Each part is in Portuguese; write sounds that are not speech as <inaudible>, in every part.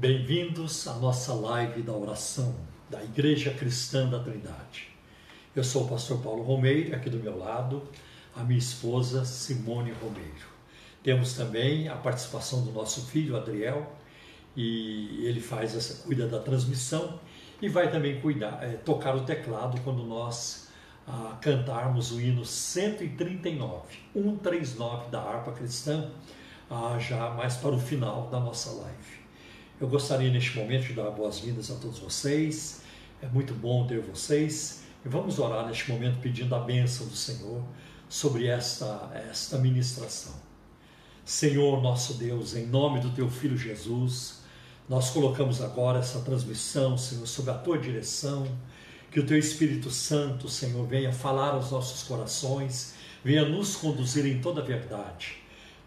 Bem-vindos à nossa live da oração da Igreja Cristã da Trindade. Eu sou o pastor Paulo Romeiro, aqui do meu lado, a minha esposa Simone Romeiro. Temos também a participação do nosso filho Adriel, e ele faz essa, cuida da transmissão e vai também cuidar, é, tocar o teclado quando nós ah, cantarmos o hino 139, 139 da harpa cristã, ah, já mais para o final da nossa live. Eu gostaria neste momento de dar boas-vindas a todos vocês. É muito bom ter vocês. E vamos orar neste momento pedindo a bênção do Senhor sobre esta, esta ministração. Senhor nosso Deus, em nome do Teu Filho Jesus, nós colocamos agora essa transmissão, Senhor, sob a Tua direção. Que o Teu Espírito Santo, Senhor, venha falar aos nossos corações, venha nos conduzir em toda a verdade,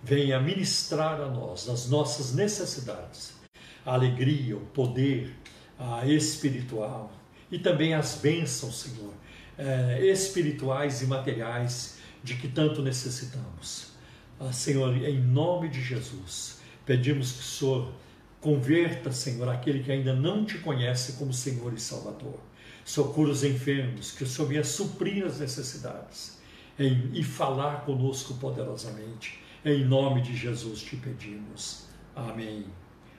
venha ministrar a nós das nossas necessidades a alegria, o poder a espiritual e também as bênçãos, Senhor, é, espirituais e materiais de que tanto necessitamos. Ah, Senhor, em nome de Jesus, pedimos que o Senhor converta, Senhor, aquele que ainda não te conhece como Senhor e Salvador. Socorra os enfermos, que o Senhor venha suprir as necessidades em, e falar conosco poderosamente. Em nome de Jesus te pedimos. Amém.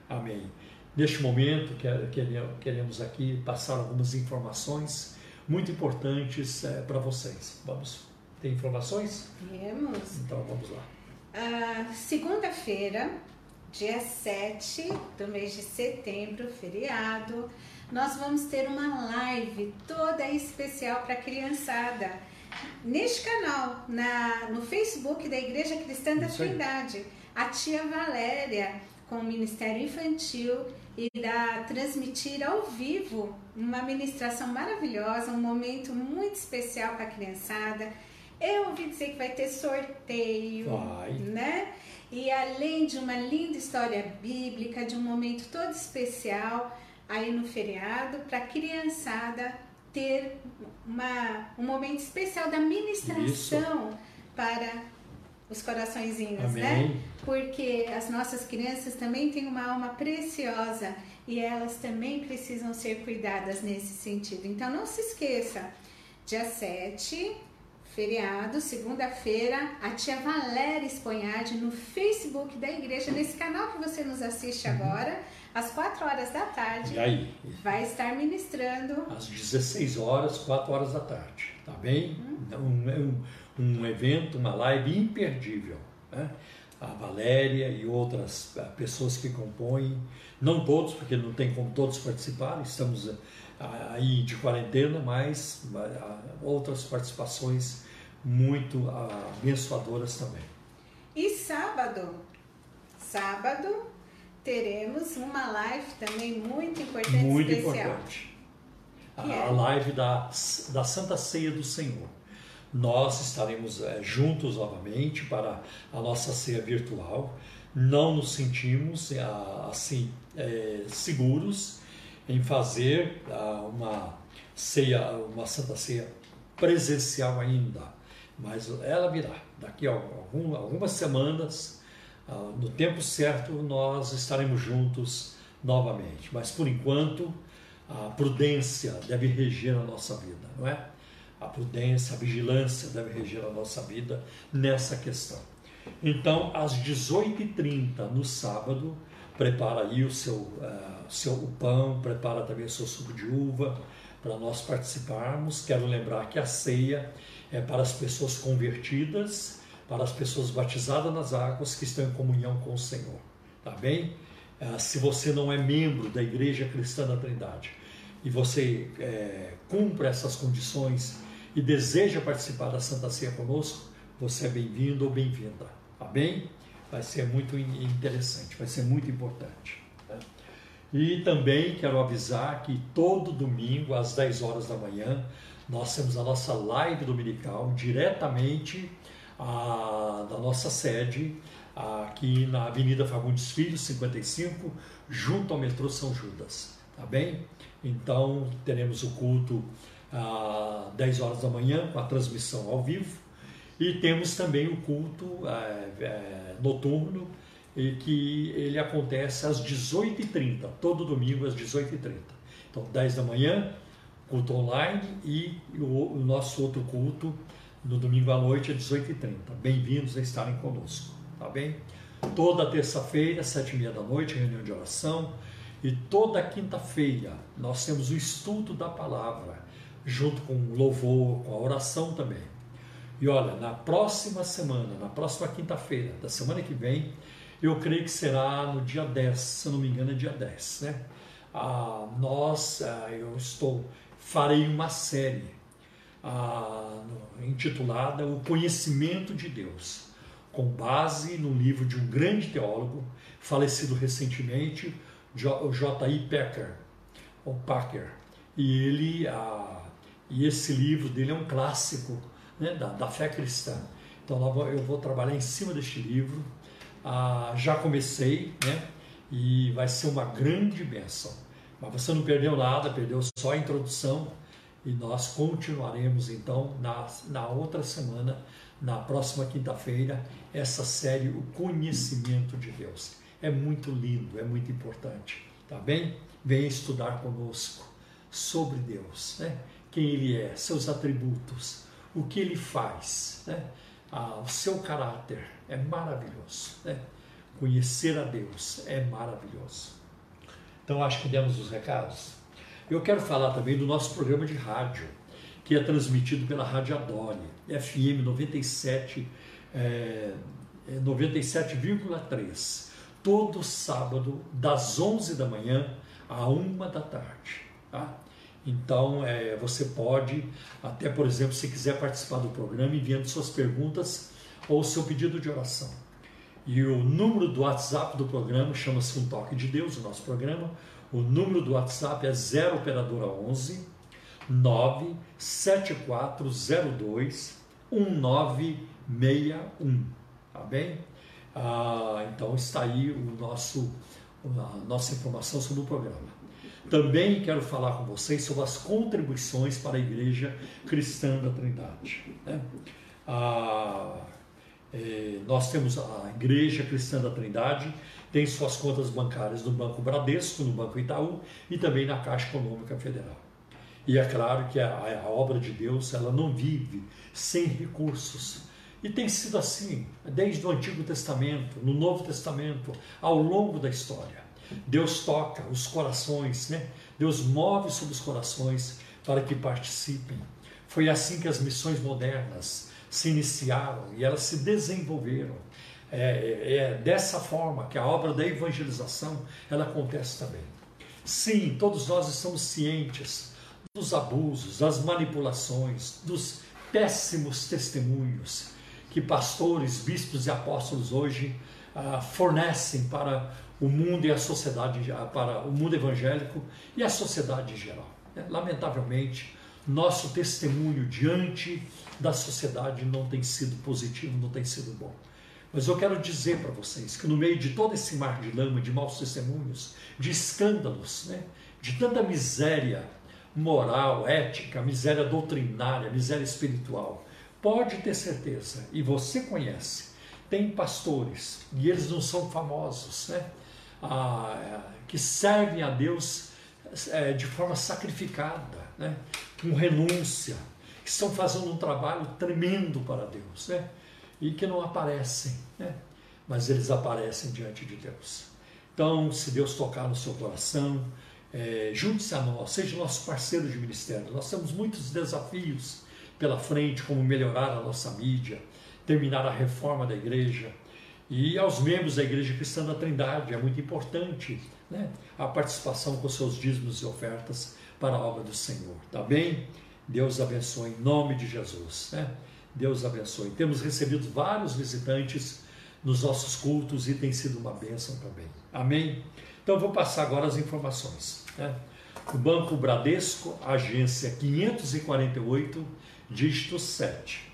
Amém. Neste momento, queremos aqui passar algumas informações muito importantes é, para vocês. Vamos ter informações? Temos. Então vamos lá. Uh, Segunda-feira, dia 7 do mês de setembro, feriado, nós vamos ter uma live toda especial para a criançada. Neste canal, na, no Facebook da Igreja Cristã da Trindade, a tia Valéria com o Ministério Infantil irá transmitir ao vivo uma ministração maravilhosa, um momento muito especial para a criançada. Eu ouvi dizer que vai ter sorteio, vai. né? E além de uma linda história bíblica, de um momento todo especial aí no feriado, para a criançada ter uma, um momento especial da ministração Isso. para os coraçõezinhos, né? Amém. né? Porque as nossas crianças também têm uma alma preciosa e elas também precisam ser cuidadas nesse sentido. Então não se esqueça, dia 7, feriado, segunda-feira, a tia Valéria Esponhade no Facebook da igreja, nesse canal que você nos assiste uhum. agora, às 4 horas da tarde. E aí? Vai estar ministrando. Às 16 horas, 4 horas da tarde, tá bem? Uhum. Um, um, um evento, uma live imperdível. Né? A Valéria e outras eh, pessoas que compõem, não todos, porque não tem como todos participar, estamos eh, aí de quarentena, mas outras participações muito abençoadoras também. E sábado, sábado teremos uma live também muito importante muito especial. importante. A, é? live da, da Santa Ceia do Senhor nós estaremos é, juntos novamente para a nossa ceia virtual. Não nos sentimos é, assim é, seguros em fazer uma ceia, uma santa ceia presencial ainda, mas ela virá. Daqui a algum, algumas semanas, no tempo certo, nós estaremos juntos novamente. Mas por enquanto, a prudência deve reger a nossa vida, não é? A prudência, a vigilância deve reger a nossa vida nessa questão. Então, às 18h30 no sábado, prepara aí o seu, uh, seu o pão, prepara também o seu suco de uva para nós participarmos. Quero lembrar que a ceia é para as pessoas convertidas, para as pessoas batizadas nas águas que estão em comunhão com o Senhor. Tá bem? Uh, se você não é membro da Igreja Cristã da Trindade e você é, cumpre essas condições e deseja participar da Santa Ceia conosco, você é bem-vindo ou bem-vinda, tá bem? Vai ser muito interessante, vai ser muito importante. E também quero avisar que todo domingo, às 10 horas da manhã, nós temos a nossa live dominical diretamente a, da nossa sede, aqui na Avenida Fagundes Filho, 55, junto ao metrô São Judas, tá bem? Então teremos o culto às 10 horas da manhã, com a transmissão ao vivo. E temos também o culto é, é, noturno, e que ele acontece às 18h30, todo domingo às 18h30. Então, 10 da manhã, culto online e o, o nosso outro culto no domingo à noite às 18h30. Bem-vindos a estarem conosco, tá bem? Toda terça-feira, sete e meia da noite, reunião de oração. E toda quinta-feira nós temos o estudo da palavra, junto com o louvor, com a oração também. E olha, na próxima semana, na próxima quinta-feira da semana que vem, eu creio que será no dia 10, se não me engano é dia 10, né? Ah, nós, ah, eu estou, farei uma série ah, intitulada O Conhecimento de Deus com base no livro de um grande teólogo, falecido recentemente, J.I. Packer, ou Packer. E ele, ah, e esse livro dele é um clássico né, da, da, fé cristã. Então eu vou trabalhar em cima deste livro. Ah, já comecei, né? E vai ser uma grande bênção. Mas você não perdeu nada, perdeu só a introdução. E nós continuaremos então na, na outra semana na próxima quinta-feira essa série O Conhecimento de Deus. É muito lindo, é muito importante, tá bem? Venha estudar conosco sobre Deus, né? Quem Ele é, seus atributos, o que Ele faz, né? Ah, o seu caráter é maravilhoso, né? Conhecer a Deus é maravilhoso. Então acho que demos os recados. Eu quero falar também do nosso programa de rádio que é transmitido pela Rádio Adore, FM 97, é, 97,3, todo sábado, das 11 da manhã à 1 da tarde. Tá? Então, é, você pode, até por exemplo, se quiser participar do programa, enviando suas perguntas ou seu pedido de oração. E o número do WhatsApp do programa chama-se Um Toque de Deus, o nosso programa. O número do WhatsApp é 0 Operadora 11 97402 1961, tá bem? Ah, então está aí o nosso, a nossa informação sobre o programa. Também quero falar com vocês sobre as contribuições para a Igreja Cristã da Trindade. Né? Ah, é, nós temos a Igreja Cristã da Trindade, tem suas contas bancárias no Banco Bradesco, no Banco Itaú e também na Caixa Econômica Federal. E é claro que a, a obra de Deus ela não vive sem recursos. E tem sido assim desde o Antigo Testamento, no Novo Testamento, ao longo da história. Deus toca os corações, né? Deus move sobre os corações para que participem. Foi assim que as missões modernas se iniciaram e elas se desenvolveram. É, é, é dessa forma que a obra da evangelização ela acontece também. Sim, todos nós estamos cientes dos abusos, das manipulações, dos péssimos testemunhos que pastores, bispos e apóstolos hoje ah, fornecem para o mundo e a sociedade, para o mundo evangélico e a sociedade em geral. É, lamentavelmente, nosso testemunho diante da sociedade não tem sido positivo, não tem sido bom. Mas eu quero dizer para vocês que no meio de todo esse mar de lama, de maus testemunhos, de escândalos, né, de tanta miséria moral, ética, miséria doutrinária, miséria espiritual. Pode ter certeza, e você conhece, tem pastores, e eles não são famosos, né? Ah, que servem a Deus é, de forma sacrificada, né? com renúncia, que estão fazendo um trabalho tremendo para Deus, né? e que não aparecem, né? mas eles aparecem diante de Deus. Então, se Deus tocar no seu coração, é, junte-se a nós, seja nosso parceiro de ministério. Nós temos muitos desafios pela frente, como melhorar a nossa mídia, terminar a reforma da igreja. E aos membros da Igreja Cristã da Trindade é muito importante né, a participação com seus dízimos e ofertas para a obra do Senhor. Tá bem? Deus abençoe em nome de Jesus. Né? Deus abençoe. Temos recebido vários visitantes nos nossos cultos e tem sido uma bênção também. Amém? Então vou passar agora as informações. Né? O Banco Bradesco, agência 548, dígito 7.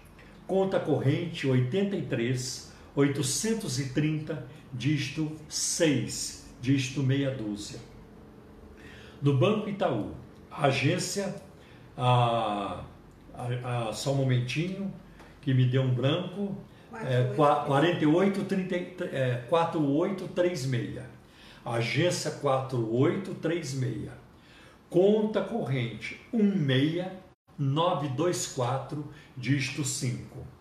Conta corrente 83 830, dígito 6, dígito meia dúzia. No Banco Itaú, agência, a, a, a, só um momentinho, que me deu um branco, é, 48, 30, é, 4836. Agência 4836. Conta corrente 16924, dígito 5.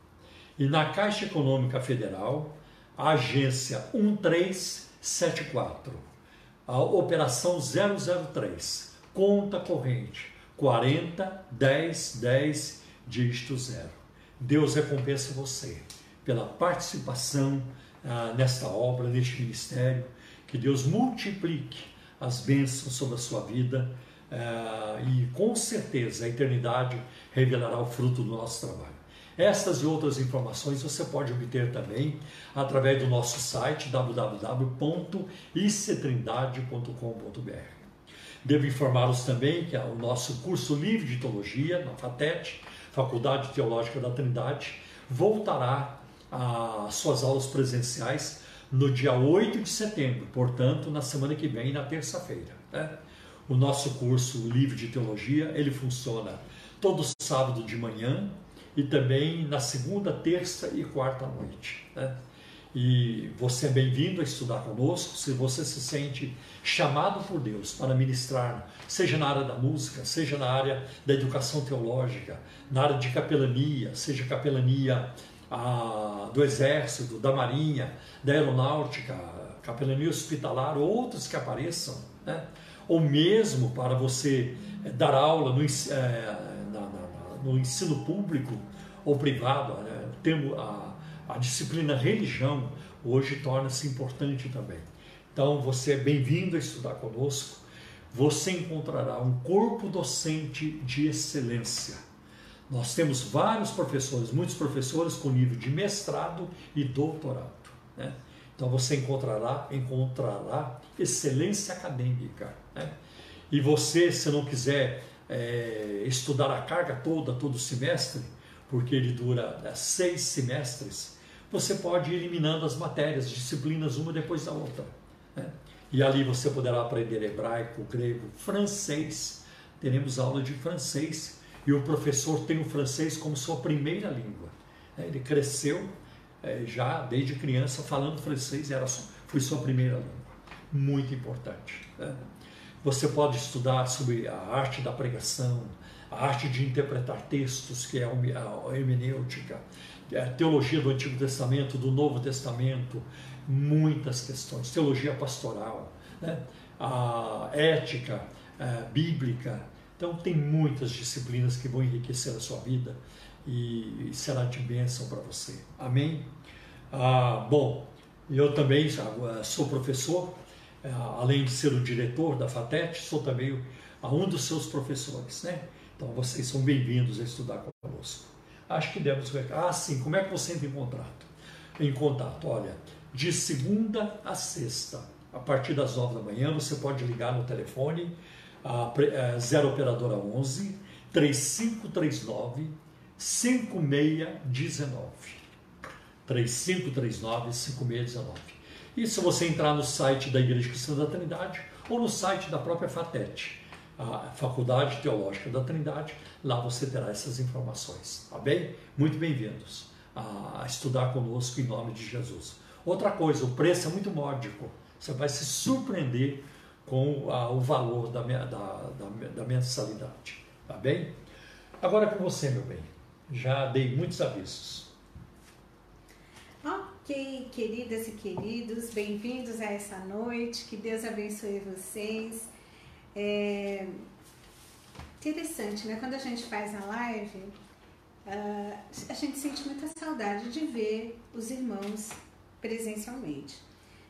E na Caixa Econômica Federal, agência 1374. A operação 003. Conta corrente 40 10 10 dígito 0. Deus recompensa você pela participação ah, nesta obra, neste ministério. Que Deus multiplique as bênçãos sobre a sua vida ah, e com certeza a eternidade revelará o fruto do nosso trabalho. Estas e outras informações você pode obter também através do nosso site www.icetrindade.com.br. Devo informá-los também que o nosso curso livre de teologia na FATET, Faculdade Teológica da Trindade, voltará às suas aulas presenciais no dia 8 de setembro, portanto, na semana que vem, na terça-feira. Né? O nosso curso livre de teologia, ele funciona todo sábado de manhã e também na segunda, terça e quarta noite. Né? E você é bem-vindo a estudar conosco. Se você se sente chamado por Deus para ministrar, seja na área da música, seja na área da educação teológica, na área de capelania, seja capelania ah, do Exército, da Marinha, da Aeronáutica, capelania hospitalar, outros que apareçam, né? ou mesmo para você eh, dar aula no, na, no ensino público ou privado, né? a, a disciplina religião hoje torna-se importante também. Então você é bem-vindo a estudar conosco. Você encontrará um corpo docente de excelência. Nós temos vários professores, muitos professores com nível de mestrado e doutorado. Né? Então você encontrará, encontrará excelência acadêmica. Né? E você, se não quiser é, estudar a carga toda, todo semestre, porque ele dura é, seis semestres, você pode ir eliminando as matérias, disciplinas uma depois da outra. Né? E ali você poderá aprender hebraico, grego, francês. Teremos aula de francês e o professor tem o francês como sua primeira língua. Né? Ele cresceu é, já desde criança falando francês, era foi sua primeira língua. Muito importante. Né? Você pode estudar sobre a arte da pregação, a arte de interpretar textos, que é a hermenêutica, a teologia do Antigo Testamento, do Novo Testamento, muitas questões, teologia pastoral, né? a ética a é, bíblica. Então, tem muitas disciplinas que vão enriquecer a sua vida e será de bênção para você. Amém? Ah, bom, eu também sou professor, é, além de ser o diretor da FATET, sou também um dos seus professores, né? Então vocês são bem-vindos a estudar conosco. Acho que devemos ver. Ah, sim, como é que você entra em contato? Em contato, olha, de segunda a sexta, a partir das nove da manhã, você pode ligar no telefone a, 0 é, operadora 11 3539 5619. 3539 5619. E se você entrar no site da Igreja Cristã da Trindade ou no site da própria FATET, a Faculdade Teológica da Trindade, lá você terá essas informações, tá bem? Muito bem-vindos a estudar conosco em nome de Jesus. Outra coisa, o preço é muito módico, você vai se surpreender com a, o valor da, da, da, da mensalidade, tá bem? Agora com você, meu bem, já dei muitos avisos. Ok, queridas e queridos, bem-vindos a essa noite, que Deus abençoe vocês. É interessante, né? Quando a gente faz a live, uh, a gente sente muita saudade de ver os irmãos presencialmente.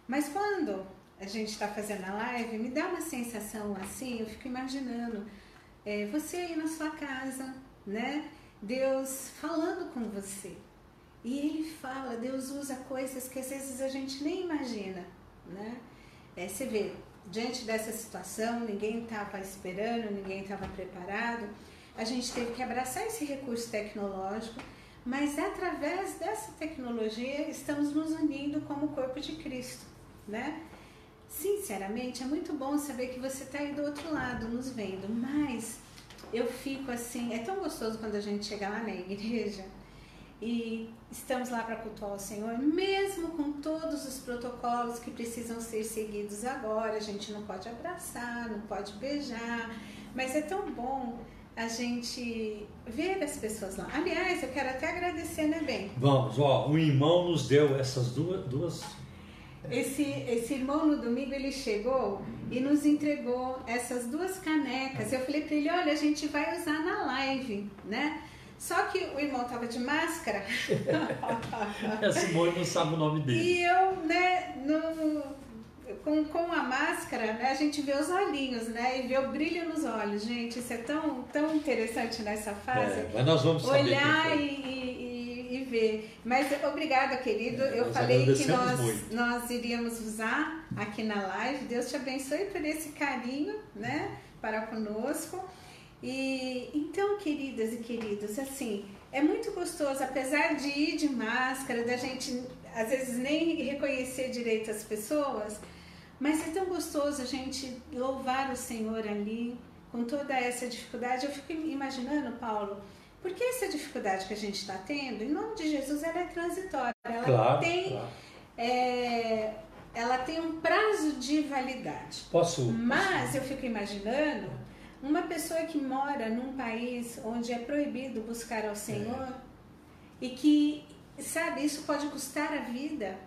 Mas quando a gente está fazendo a live, me dá uma sensação assim, eu fico imaginando é, você aí na sua casa, né? Deus falando com você. E ele fala, Deus usa coisas que às vezes a gente nem imagina, né? É, você vê, diante dessa situação, ninguém estava esperando, ninguém estava preparado. A gente teve que abraçar esse recurso tecnológico, mas através dessa tecnologia estamos nos unindo como corpo de Cristo, né? Sinceramente, é muito bom saber que você está aí do outro lado nos vendo, mas eu fico assim, é tão gostoso quando a gente chega lá na igreja e estamos lá para cultuar o Senhor, mesmo com todos os protocolos que precisam ser seguidos agora. A gente não pode abraçar, não pode beijar, mas é tão bom a gente ver as pessoas lá. Aliás, eu quero até agradecer, né, Bem? Vamos, ó, um irmão nos deu essas duas, duas esse, esse irmão no domingo ele chegou e nos entregou essas duas canecas. Eu falei para ele: olha, a gente vai usar na live, né? Só que o irmão tava de máscara. a <laughs> Simone não sabe o nome dele. E eu, né, no, com, com a máscara, né, a gente vê os olhinhos, né? E vê o brilho nos olhos. Gente, isso é tão, tão interessante nessa fase. É, mas nós vamos saber Olhar e, e, e, ver. Mas obrigada, querido. É, eu falei que nós, nós iríamos usar aqui na live. Deus te abençoe por esse carinho, né? Para conosco. E então, queridas e queridos, assim, é muito gostoso, apesar de ir de máscara, da gente às vezes nem reconhecer direito as pessoas, mas é tão gostoso a gente louvar o Senhor ali com toda essa dificuldade. Eu fico imaginando, Paulo, porque essa dificuldade que a gente está tendo, em nome de Jesus, ela é transitória. Ela claro, tem, claro. É, ela tem um prazo de validade. Posso? Mas eu fico imaginando uma pessoa que mora num país onde é proibido buscar ao Senhor é. e que, sabe, isso pode custar a vida,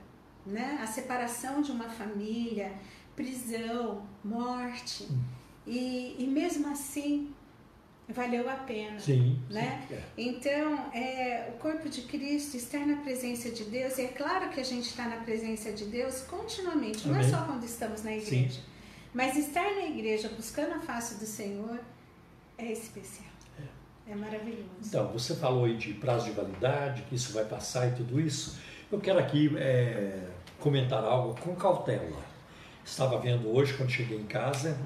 né? A separação de uma família, prisão, morte. Hum. E, e mesmo assim valeu a pena, sim, né? Sim, é. Então, é, o corpo de Cristo estar na presença de Deus, e é claro que a gente está na presença de Deus continuamente, Amém. não é só quando estamos na igreja. Sim. Mas estar na igreja buscando a face do Senhor é especial. É. é maravilhoso. Então, você falou aí de prazo de validade, que isso vai passar e tudo isso. Eu quero aqui é, comentar algo com cautela. Estava vendo hoje, quando cheguei em casa,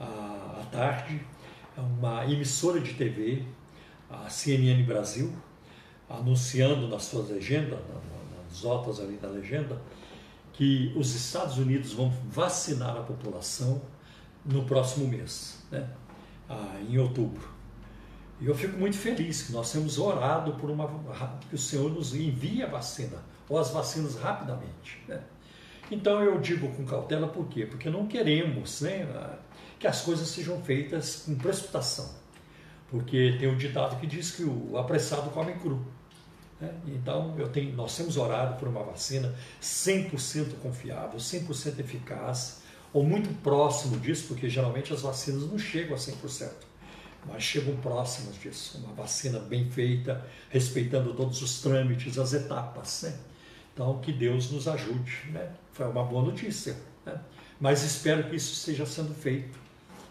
à tarde, uma emissora de TV, a CNN Brasil, anunciando nas suas legendas, nas notas ali da legenda, que os Estados Unidos vão vacinar a população no próximo mês, né? ah, em outubro. E eu fico muito feliz que nós temos orado por uma que o Senhor nos envie a vacina ou as vacinas rapidamente. Né? Então eu digo com cautela por quê? Porque não queremos né, que as coisas sejam feitas com precipitação. Porque tem um ditado que diz que o apressado come cru. Né? Então, eu tenho, nós temos orado por uma vacina 100% confiável, 100% eficaz, ou muito próximo disso, porque geralmente as vacinas não chegam a 100%, mas chegam próximas disso. Uma vacina bem feita, respeitando todos os trâmites, as etapas. Né? Então, que Deus nos ajude. Né? Foi uma boa notícia. Né? Mas espero que isso esteja sendo feito,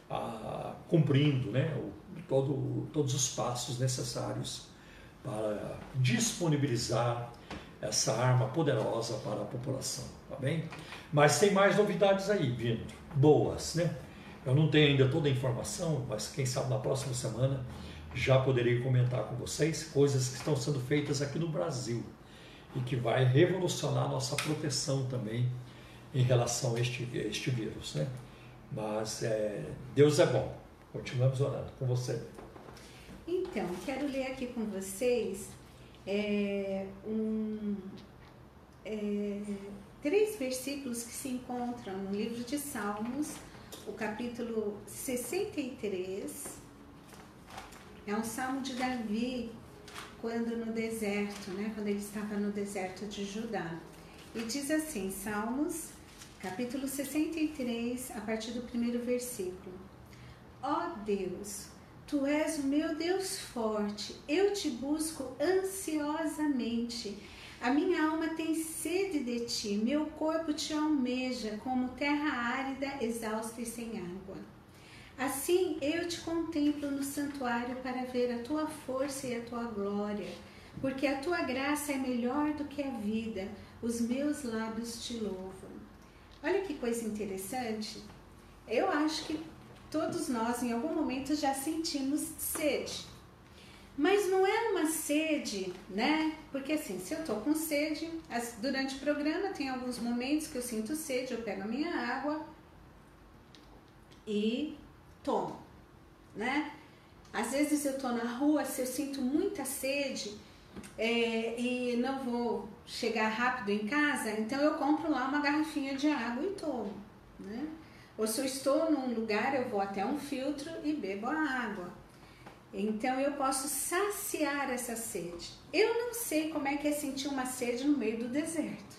ah, cumprindo né? todo, todos os passos necessários para disponibilizar essa arma poderosa para a população, tá bem? Mas tem mais novidades aí vindo, boas, né? Eu não tenho ainda toda a informação, mas quem sabe na próxima semana já poderei comentar com vocês coisas que estão sendo feitas aqui no Brasil e que vai revolucionar nossa proteção também em relação a este, a este vírus, né? Mas é, Deus é bom. Continuamos orando com você. Então, quero ler aqui com vocês é, um, é, três versículos que se encontram no livro de Salmos, o capítulo 63. É um salmo de Davi, quando no deserto, né, quando ele estava no deserto de Judá. E diz assim, Salmos, capítulo 63, a partir do primeiro versículo. Ó oh Deus, Tu és o meu Deus forte, eu te busco ansiosamente. A minha alma tem sede de ti, meu corpo te almeja como terra árida, exausta e sem água. Assim eu te contemplo no santuário para ver a tua força e a tua glória, porque a tua graça é melhor do que a vida, os meus lábios te louvam. Olha que coisa interessante. Eu acho que Todos nós, em algum momento, já sentimos sede. Mas não é uma sede, né? Porque assim, se eu tô com sede, durante o programa tem alguns momentos que eu sinto sede, eu pego a minha água e tomo, né? Às vezes eu tô na rua, se eu sinto muita sede, é, e não vou chegar rápido em casa, então eu compro lá uma garrafinha de água e tomo, né? Ou se eu estou num lugar, eu vou até um filtro e bebo a água. Então eu posso saciar essa sede. Eu não sei como é que é sentir uma sede no meio do deserto.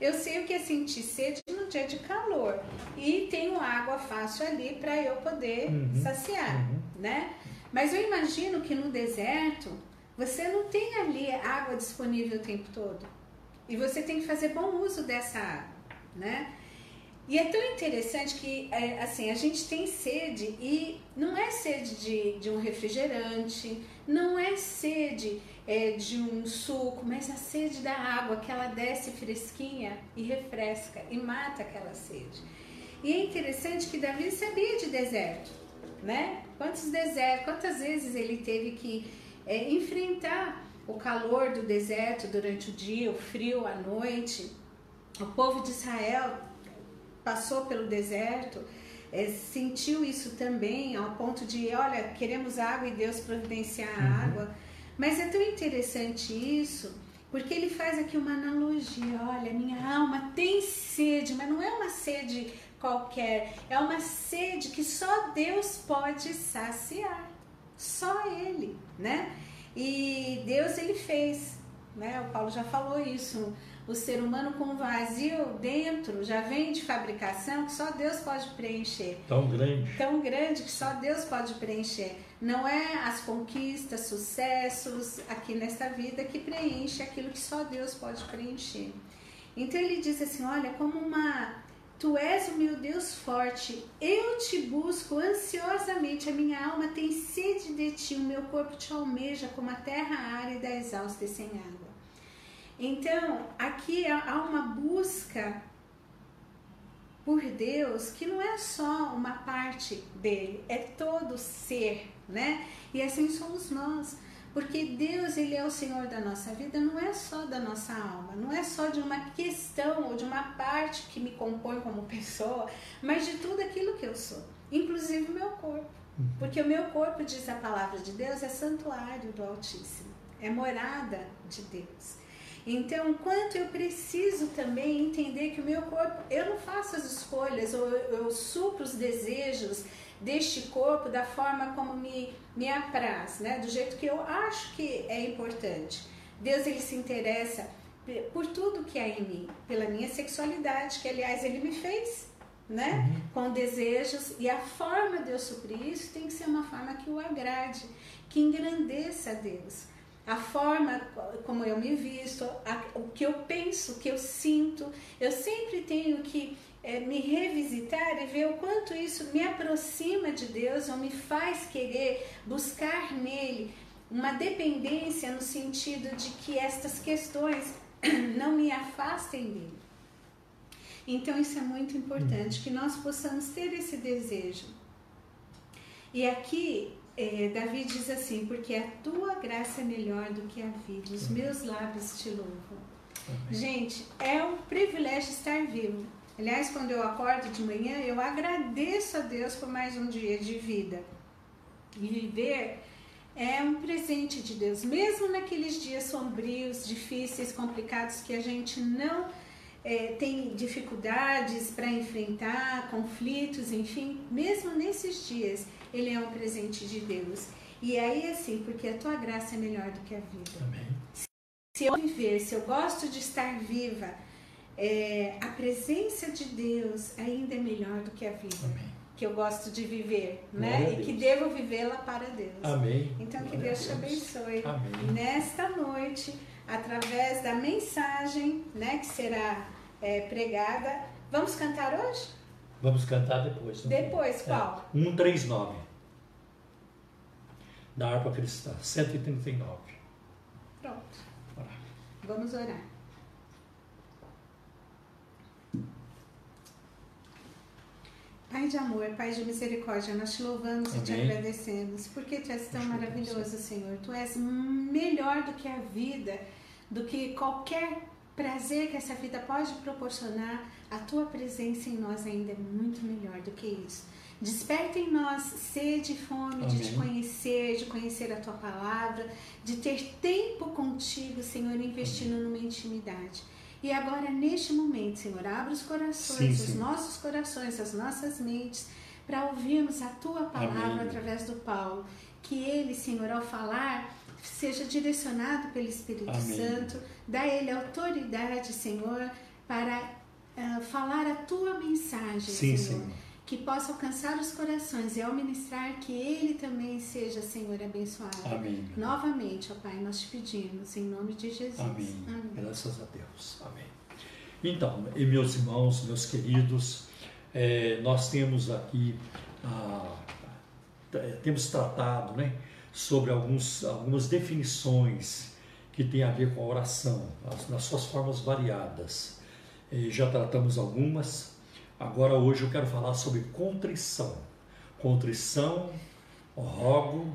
Eu sei o que é sentir sede no dia de calor e tenho água fácil ali para eu poder uhum, saciar, uhum. né? Mas eu imagino que no deserto você não tem ali água disponível o tempo todo. E você tem que fazer bom uso dessa água, né? E é tão interessante que, é, assim, a gente tem sede e não é sede de, de um refrigerante, não é sede é, de um suco, mas a sede da água, que ela desce fresquinha e refresca e mata aquela sede. E é interessante que Davi sabia de deserto, né? Quantos desertos, quantas vezes ele teve que é, enfrentar o calor do deserto durante o dia, o frio à noite. O povo de Israel passou pelo deserto, é, sentiu isso também, ao ponto de, olha, queremos água e Deus providenciar uhum. água. Mas é tão interessante isso, porque ele faz aqui uma analogia. Olha, minha alma tem sede, mas não é uma sede qualquer, é uma sede que só Deus pode saciar. Só Ele, né? E Deus ele fez, né? O Paulo já falou isso. O ser humano com vazio dentro já vem de fabricação que só Deus pode preencher. Tão grande. Tão grande que só Deus pode preencher. Não é as conquistas, sucessos aqui nesta vida que preenche aquilo que só Deus pode preencher. Então ele diz assim: olha, como uma Tu és o meu Deus forte, eu te busco ansiosamente, a minha alma tem sede de ti, o meu corpo te almeja como a terra árida exausta e sem água. Então, aqui há uma busca por Deus que não é só uma parte dele, é todo ser, né? E assim somos nós. Porque Deus, ele é o Senhor da nossa vida, não é só da nossa alma, não é só de uma questão ou de uma parte que me compõe como pessoa, mas de tudo aquilo que eu sou, inclusive o meu corpo. Uhum. Porque o meu corpo, diz a palavra de Deus, é santuário do Altíssimo, é morada de Deus. Então, quanto eu preciso também entender que o meu corpo, eu não faço as escolhas, ou eu, eu supro os desejos deste corpo da forma como me, me apraz, né? do jeito que eu acho que é importante. Deus ele se interessa por tudo que há em mim, pela minha sexualidade, que aliás ele me fez, né? Uhum. Com desejos e a forma de eu suprir isso tem que ser uma forma que o agrade, que engrandeça a Deus. A forma como eu me visto, a, o que eu penso, o que eu sinto, eu sempre tenho que é, me revisitar e ver o quanto isso me aproxima de Deus ou me faz querer buscar nele uma dependência no sentido de que estas questões <clears throat> não me afastem dele. Então isso é muito importante, que nós possamos ter esse desejo. E aqui é, Davi diz assim, porque a tua graça é melhor do que a vida, os meus lábios te louvam. Gente, é um privilégio estar vivo. Aliás, quando eu acordo de manhã, eu agradeço a Deus por mais um dia de vida. E viver é um presente de Deus, mesmo naqueles dias sombrios, difíceis, complicados que a gente não é, tem dificuldades para enfrentar, conflitos, enfim, mesmo nesses dias, ele é um presente de Deus. E aí, assim, porque a tua graça é melhor do que a vida. Amém. Se eu viver, se eu gosto de estar viva, é, a presença de Deus ainda é melhor do que a vida. Amém. Que eu gosto de viver, né? E que devo vivê-la para Deus. Amém. Então que Deus te abençoe. Amém. Nesta noite, através da mensagem, né, que será é, pregada. Vamos cantar hoje? Vamos cantar depois. Também. Depois, qual? É, 139. Da harpa cristã, 139. Pronto. Vamos orar. Pai de amor, Pai de misericórdia, nós te louvamos Amém. e te agradecemos, porque tu és tão maravilhoso, Senhor. Tu és melhor do que a vida, do que qualquer prazer que essa vida pode proporcionar, a tua presença em nós ainda é muito melhor do que isso. Desperta em nós sede e fome Amém. de te conhecer, de conhecer a tua palavra, de ter tempo contigo, Senhor, investindo Amém. numa intimidade. E agora, neste momento, Senhor, abre os corações, sim, os nossos corações, as nossas mentes, para ouvirmos a tua palavra Amém. através do Paulo. Que ele, Senhor, ao falar, seja direcionado pelo Espírito. Santo, dá ele autoridade, Senhor, para uh, falar a tua mensagem, Sim, Senhor. Senhor. Que possa alcançar os corações e ao ministrar que ele também seja, Senhor, abençoado. Amém. Novamente, ó Pai, nós te pedimos, em nome de Jesus. Amém. Amém. Graças a Deus. Amém. Então, e meus irmãos, meus queridos, é, nós temos aqui, ah, temos tratado, né? sobre alguns, algumas definições que têm a ver com a oração, nas suas formas variadas. Já tratamos algumas, agora hoje eu quero falar sobre contrição. Contrição, rogo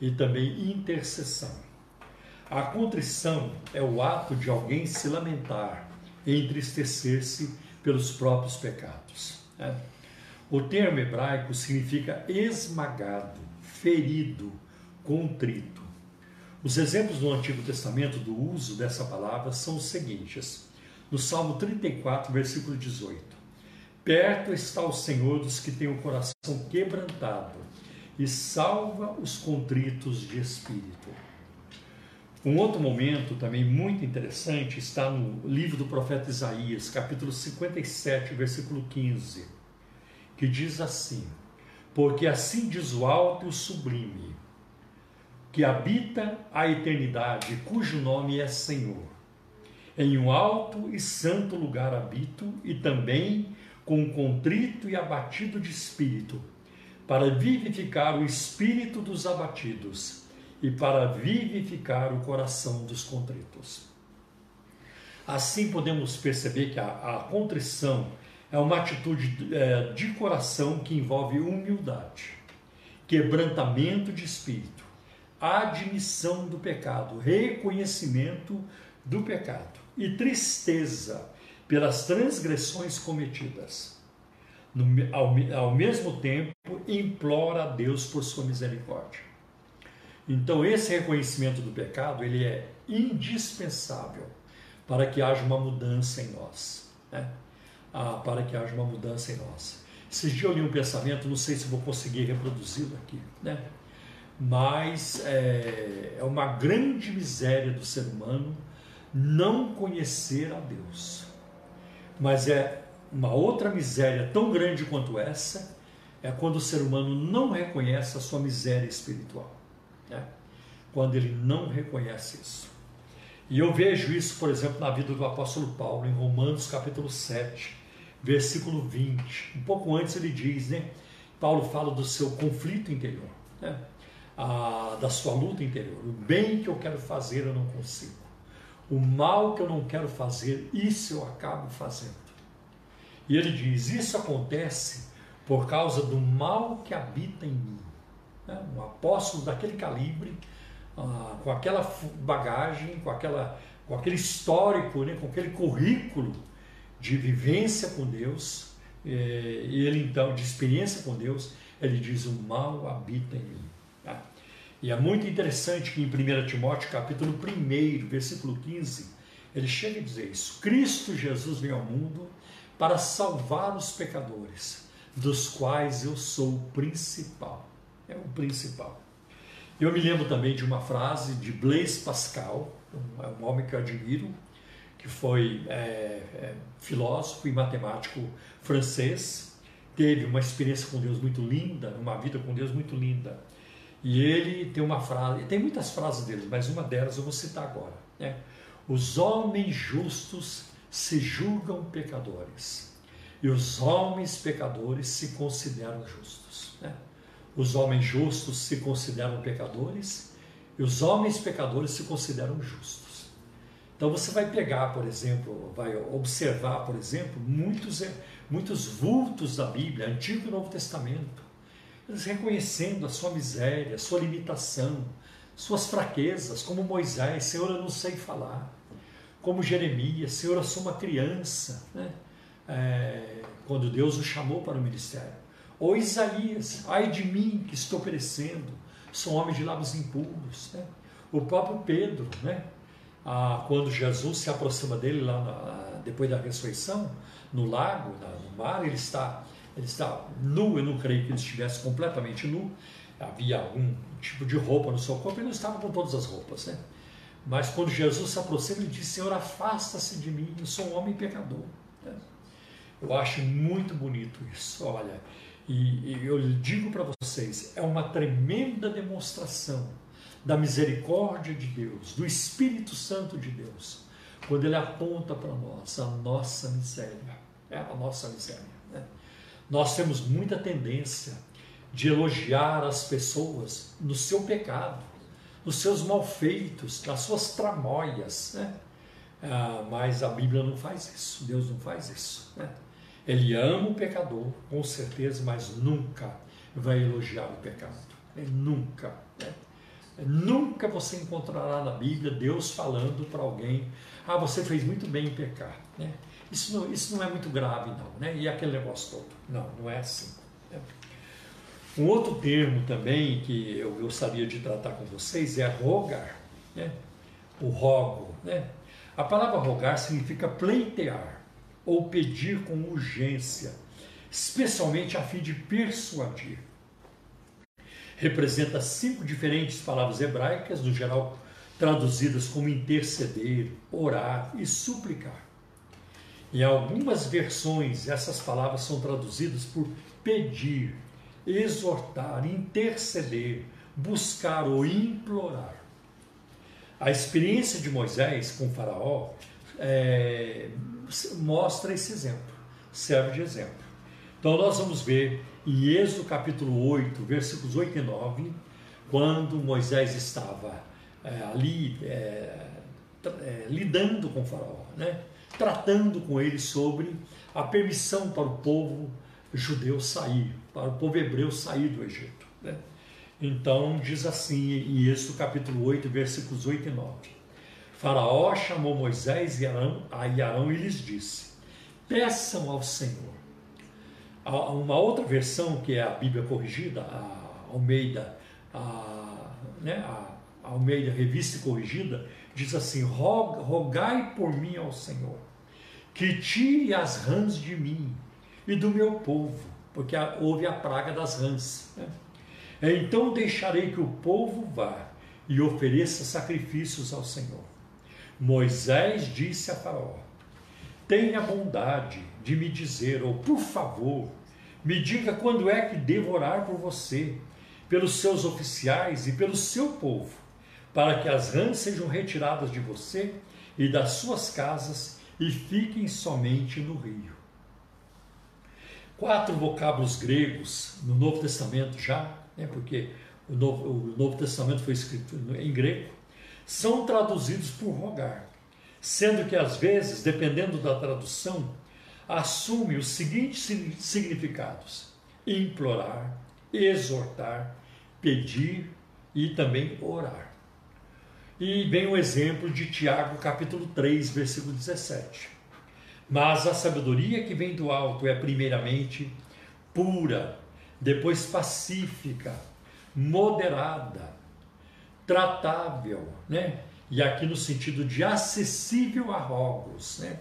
e também intercessão. A contrição é o ato de alguém se lamentar e entristecer-se pelos próprios pecados. Né? O termo hebraico significa esmagado, ferido, contrito. Os exemplos no Antigo Testamento do uso dessa palavra são os seguintes. No Salmo 34, versículo 18: Perto está o Senhor dos que têm o coração quebrantado e salva os contritos de espírito. Um outro momento também muito interessante está no livro do profeta Isaías, capítulo 57, versículo 15, que diz assim: Porque assim diz o alto e o sublime, que habita a eternidade, cujo nome é Senhor. Em um alto e santo lugar habito, e também com contrito e abatido de espírito, para vivificar o espírito dos abatidos e para vivificar o coração dos contritos. Assim podemos perceber que a, a contrição é uma atitude é, de coração que envolve humildade, quebrantamento de espírito admissão do pecado, reconhecimento do pecado e tristeza pelas transgressões cometidas. No, ao, ao mesmo tempo, implora a Deus por sua misericórdia. Então, esse reconhecimento do pecado ele é indispensável para que haja uma mudança em nós. Né? Ah, para que haja uma mudança em nós. Esses dias eu li um pensamento, não sei se vou conseguir reproduzi-lo aqui. Né? mas é, é uma grande miséria do ser humano não conhecer a Deus. Mas é uma outra miséria tão grande quanto essa é quando o ser humano não reconhece a sua miséria espiritual. Né? Quando ele não reconhece isso. E eu vejo isso, por exemplo, na vida do apóstolo Paulo, em Romanos capítulo 7, versículo 20. Um pouco antes ele diz, né? Paulo fala do seu conflito interior. Né? a, da sua luta interior. O bem que eu quero fazer eu não consigo. O mal que eu não quero fazer, isso eu acabo fazendo. E ele diz: Isso acontece por causa do mal que habita em mim. É, um apóstolo daquele calibre, ah, com aquela bagagem, com, aquela, com aquele histórico, né, com aquele currículo de vivência com Deus, eh, ele então, de experiência com Deus, ele diz: O mal habita em mim. E é muito interessante que em 1 Timóteo, capítulo 1, versículo 15, ele chega a dizer isso: Cristo Jesus veio ao mundo para salvar os pecadores, dos quais eu sou o principal. É o principal. Eu me lembro também de uma frase de Blaise Pascal, um, um homem que eu admiro, que foi é, é, filósofo e matemático francês, teve uma experiência com Deus muito linda, uma vida com Deus muito linda. E ele tem uma frase, tem muitas frases dele, mas uma delas eu vou citar agora. Né? Os homens justos se julgam pecadores, e os homens pecadores se consideram justos. Né? Os homens justos se consideram pecadores, e os homens pecadores se consideram justos. Então você vai pegar, por exemplo, vai observar, por exemplo, muitos, muitos vultos da Bíblia, Antigo e Novo Testamento reconhecendo a sua miséria, a sua limitação, suas fraquezas, como Moisés, Senhor, eu não sei falar. como Jeremias, Senhor, eu sou uma criança, né? É, quando Deus o chamou para o ministério. Ou Isaías, ai de mim que estou perecendo, sou homem de lábios impuros. Né? O próprio Pedro, né? Ah, quando Jesus se aproxima dele lá na, depois da ressurreição, no lago, no mar, ele está, ele está nu, eu não creio que ele estivesse completamente nu, havia algum tipo de roupa no seu corpo, ele não estava com todas as roupas, né? Mas quando Jesus se aproxima, ele diz: Senhor, afasta-se de mim, eu sou um homem pecador. Né? Eu acho muito bonito isso, olha. E, e eu digo para vocês: é uma tremenda demonstração da misericórdia de Deus, do Espírito Santo de Deus, quando ele aponta para nós a nossa miséria. É a nossa miséria. Nós temos muita tendência de elogiar as pessoas no seu pecado, nos seus malfeitos, nas suas tramóias. Né? Ah, mas a Bíblia não faz isso, Deus não faz isso. Né? Ele ama o pecador, com certeza, mas nunca vai elogiar o pecado. Né? Nunca. Né? Nunca você encontrará na Bíblia Deus falando para alguém: ah, você fez muito bem em pecar. Né? Isso, não, isso não é muito grave, não. Né? E aquele negócio todo. Não, não é assim. Né? Um outro termo também que eu gostaria de tratar com vocês é rogar. Né? O rogo. Né? A palavra rogar significa pleitear ou pedir com urgência, especialmente a fim de persuadir representa cinco diferentes palavras hebraicas, no geral traduzidas como interceder, orar e suplicar. Em algumas versões, essas palavras são traduzidas por pedir, exortar, interceder, buscar ou implorar. A experiência de Moisés com Faraó é, mostra esse exemplo, serve de exemplo. Então, nós vamos ver em Êxodo capítulo 8, versículos 8 e 9, quando Moisés estava é, ali é, é, lidando com faraó, né? Tratando com ele sobre a permissão para o povo judeu sair, para o povo hebreu sair do Egito. Né? Então diz assim em Êxodo capítulo 8, versículos 8 e 9. Faraó chamou Moisés e Arão, a Arão e lhes disse: Peçam ao Senhor uma outra versão, que é a Bíblia corrigida, a Almeida, a, né, a Almeida Revista Corrigida, diz assim: Rogai por mim ao Senhor, que tire as rãs de mim e do meu povo, porque houve a praga das rãs. Né? Então deixarei que o povo vá e ofereça sacrifícios ao Senhor. Moisés disse a Faraó: Tenha bondade de me dizer, ou por favor, me diga quando é que devo orar por você, pelos seus oficiais e pelo seu povo, para que as rãs sejam retiradas de você e das suas casas e fiquem somente no rio. Quatro vocábulos gregos no Novo Testamento já, né, porque o Novo, o Novo Testamento foi escrito em grego, são traduzidos por rogar, sendo que às vezes, dependendo da tradução, assume os seguintes significados: implorar, exortar, pedir e também orar. E vem o exemplo de Tiago, capítulo 3, versículo 17. Mas a sabedoria que vem do alto é, primeiramente, pura, depois pacífica, moderada, tratável, né? E aqui no sentido de acessível a rogos, né?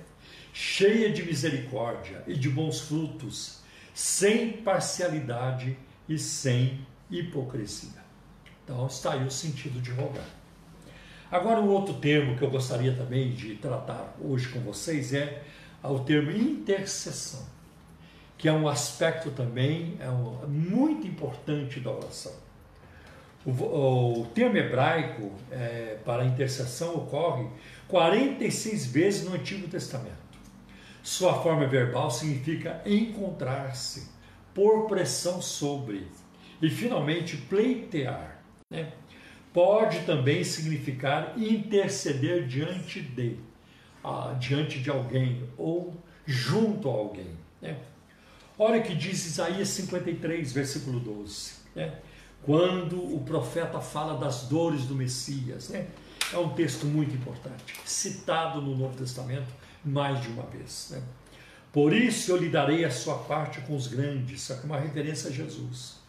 cheia de misericórdia e de bons frutos, sem parcialidade e sem hipocrisia. Então está aí o sentido de rogar. Agora, um outro termo que eu gostaria também de tratar hoje com vocês é o termo intercessão, que é um aspecto também é um, muito importante da oração. O, o termo hebraico é, para intercessão ocorre 46 vezes no Antigo Testamento. Sua forma verbal significa encontrar-se, por pressão sobre e finalmente pleitear. Né? Pode também significar interceder diante de, ah, diante de alguém ou junto a alguém. Né? Olha que diz Isaías 53, versículo 12. Né? Quando o profeta fala das dores do Messias, né? é um texto muito importante, citado no Novo Testamento mais de uma vez. Né? Por isso eu lhe darei a sua parte com os grandes, é uma referência a Jesus.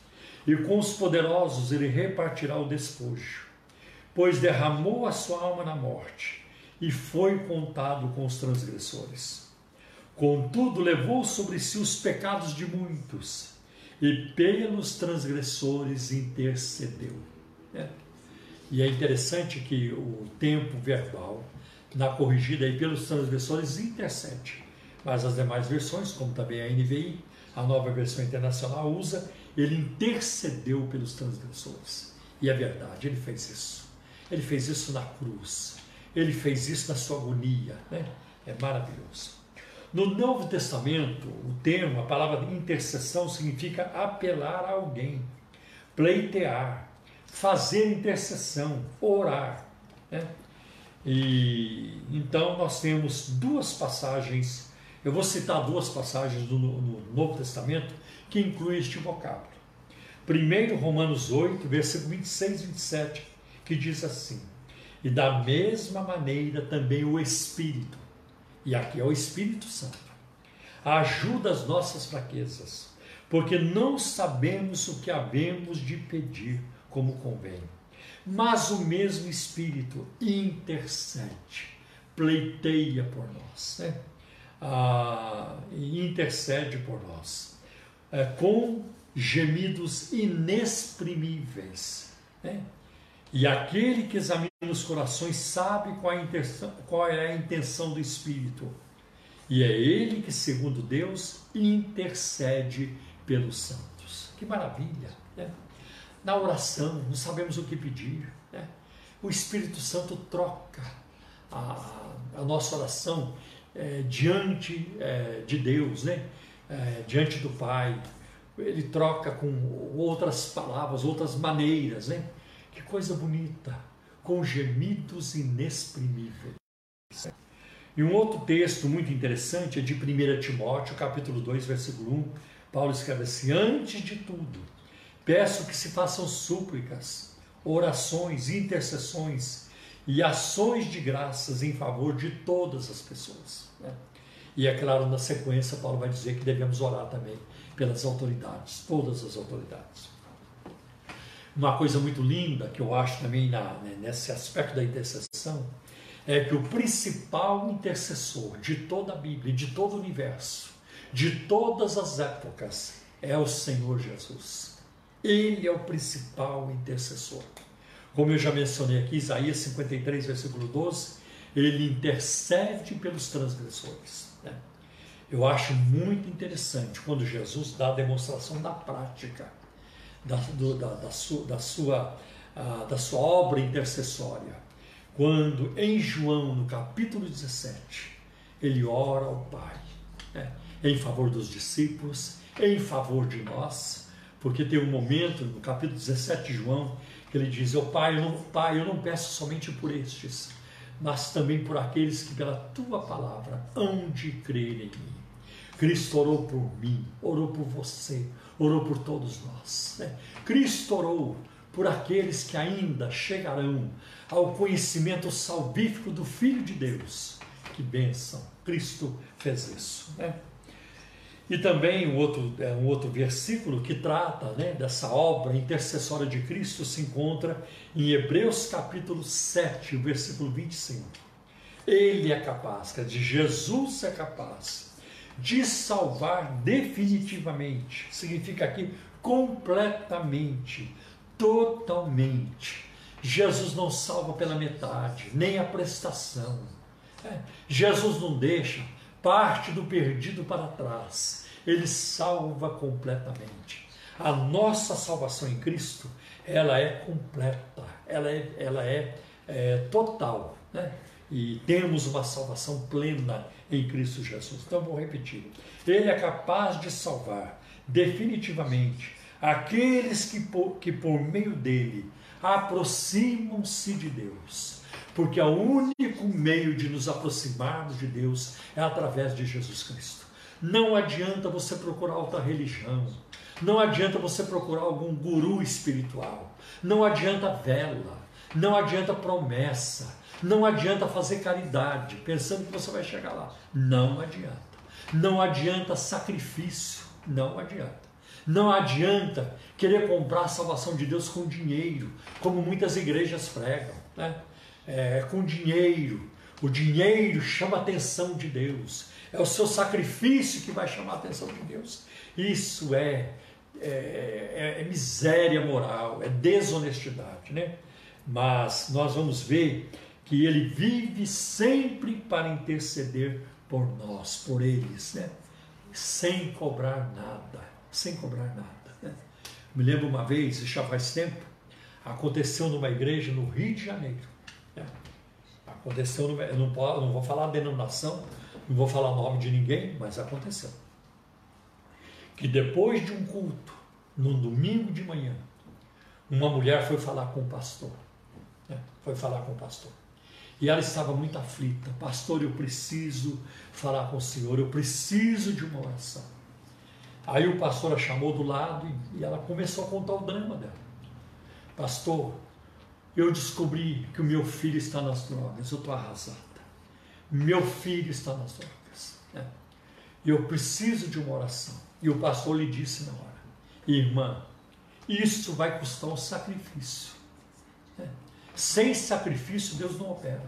E com os poderosos ele repartirá o despojo, pois derramou a sua alma na morte e foi contado com os transgressores. Contudo, levou sobre si os pecados de muitos e pelos transgressores intercedeu. É. E é interessante que o tempo verbal, na corrigida aí pelos transgressores, intercede. Mas as demais versões, como também a NVI, a nova versão internacional, usa, ele intercedeu pelos transgressores. E é verdade, ele fez isso. Ele fez isso na cruz. Ele fez isso na sua agonia. Né? É maravilhoso. No Novo Testamento, o termo, a palavra intercessão significa apelar a alguém, pleitear, fazer intercessão, orar. Né? E então nós temos duas passagens, eu vou citar duas passagens do, no Novo Testamento que incluem este vocábulo. Primeiro, Romanos 8, versículo 26 e 27, que diz assim: E da mesma maneira também o Espírito e aqui é o Espírito Santo, ajuda as nossas fraquezas, porque não sabemos o que havemos de pedir como convém. Mas o mesmo Espírito intercede, pleiteia por nós, né? ah, intercede por nós, é, com gemidos inexprimíveis. Né? E aquele que examina os corações sabe qual, é qual é a intenção do Espírito. E é ele que, segundo Deus, intercede pelos santos. Que maravilha! Né? Na oração, não sabemos o que pedir. Né? O Espírito Santo troca a, a nossa oração é, diante é, de Deus, né? É, diante do Pai. Ele troca com outras palavras, outras maneiras. Né? Que coisa bonita, com gemidos inexprimíveis. E um outro texto muito interessante é de 1 Timóteo, capítulo 2, versículo 1. Paulo escreve assim: Antes de tudo, peço que se façam súplicas, orações, intercessões e ações de graças em favor de todas as pessoas. Né? E é claro, na sequência, Paulo vai dizer que devemos orar também pelas autoridades, todas as autoridades. Uma coisa muito linda que eu acho também na, né, nesse aspecto da intercessão é que o principal intercessor de toda a Bíblia, de todo o universo, de todas as épocas, é o Senhor Jesus. Ele é o principal intercessor. Como eu já mencionei aqui, Isaías 53, versículo 12, ele intercede pelos transgressores. Eu acho muito interessante quando Jesus dá a demonstração da prática da, do, da, da, sua, da, sua, uh, da sua obra intercessória. Quando em João, no capítulo 17, ele ora ao Pai, né, em favor dos discípulos, em favor de nós, porque tem um momento no capítulo 17 de João que ele diz: oh, pai, eu não, pai, eu não peço somente por estes, mas também por aqueles que pela tua palavra hão de crer em mim. Cristo orou por mim, orou por você, orou por todos nós. Né? Cristo orou por aqueles que ainda chegarão ao conhecimento salvífico do Filho de Deus. Que bênção! Cristo fez isso. Né? E também um outro, é, um outro versículo que trata né, dessa obra intercessória de Cristo se encontra em Hebreus capítulo 7, versículo 25. Ele é capaz, quer dizer, Jesus é capaz de salvar definitivamente, significa aqui completamente, totalmente. Jesus não salva pela metade, nem a prestação. É. Jesus não deixa parte do perdido para trás, ele salva completamente. A nossa salvação em Cristo, ela é completa, ela é, ela é, é total. Né? E temos uma salvação plena em Cristo Jesus. Então vou repetir. Ele é capaz de salvar definitivamente aqueles que por, que por meio dele aproximam-se de Deus. Porque o único meio de nos aproximarmos de Deus é através de Jesus Cristo. Não adianta você procurar outra religião. Não adianta você procurar algum guru espiritual. Não adianta vela. Não adianta promessa. Não adianta fazer caridade, pensando que você vai chegar lá. Não adianta. Não adianta sacrifício. Não adianta. Não adianta querer comprar a salvação de Deus com dinheiro, como muitas igrejas pregam, né? É, com dinheiro. O dinheiro chama a atenção de Deus. É o seu sacrifício que vai chamar a atenção de Deus. Isso é, é, é, é miséria moral, é desonestidade, né? Mas nós vamos ver que ele vive sempre para interceder por nós, por eles, né? sem cobrar nada, sem cobrar nada. Né? Me lembro uma vez, já faz tempo, aconteceu numa igreja no Rio de Janeiro. Né? Aconteceu, numa, eu não, posso, não vou falar a denominação, não vou falar o nome de ninguém, mas aconteceu. Que depois de um culto, no domingo de manhã, uma mulher foi falar com o pastor. Né? Foi falar com o pastor. E ela estava muito aflita. Pastor, eu preciso falar com o Senhor, eu preciso de uma oração. Aí o pastor a chamou do lado e ela começou a contar o drama dela. Pastor, eu descobri que o meu filho está nas drogas, eu estou arrasada. Meu filho está nas drogas. Né? Eu preciso de uma oração. E o pastor lhe disse na hora: Irmã, isso vai custar um sacrifício. Sem sacrifício, Deus não opera.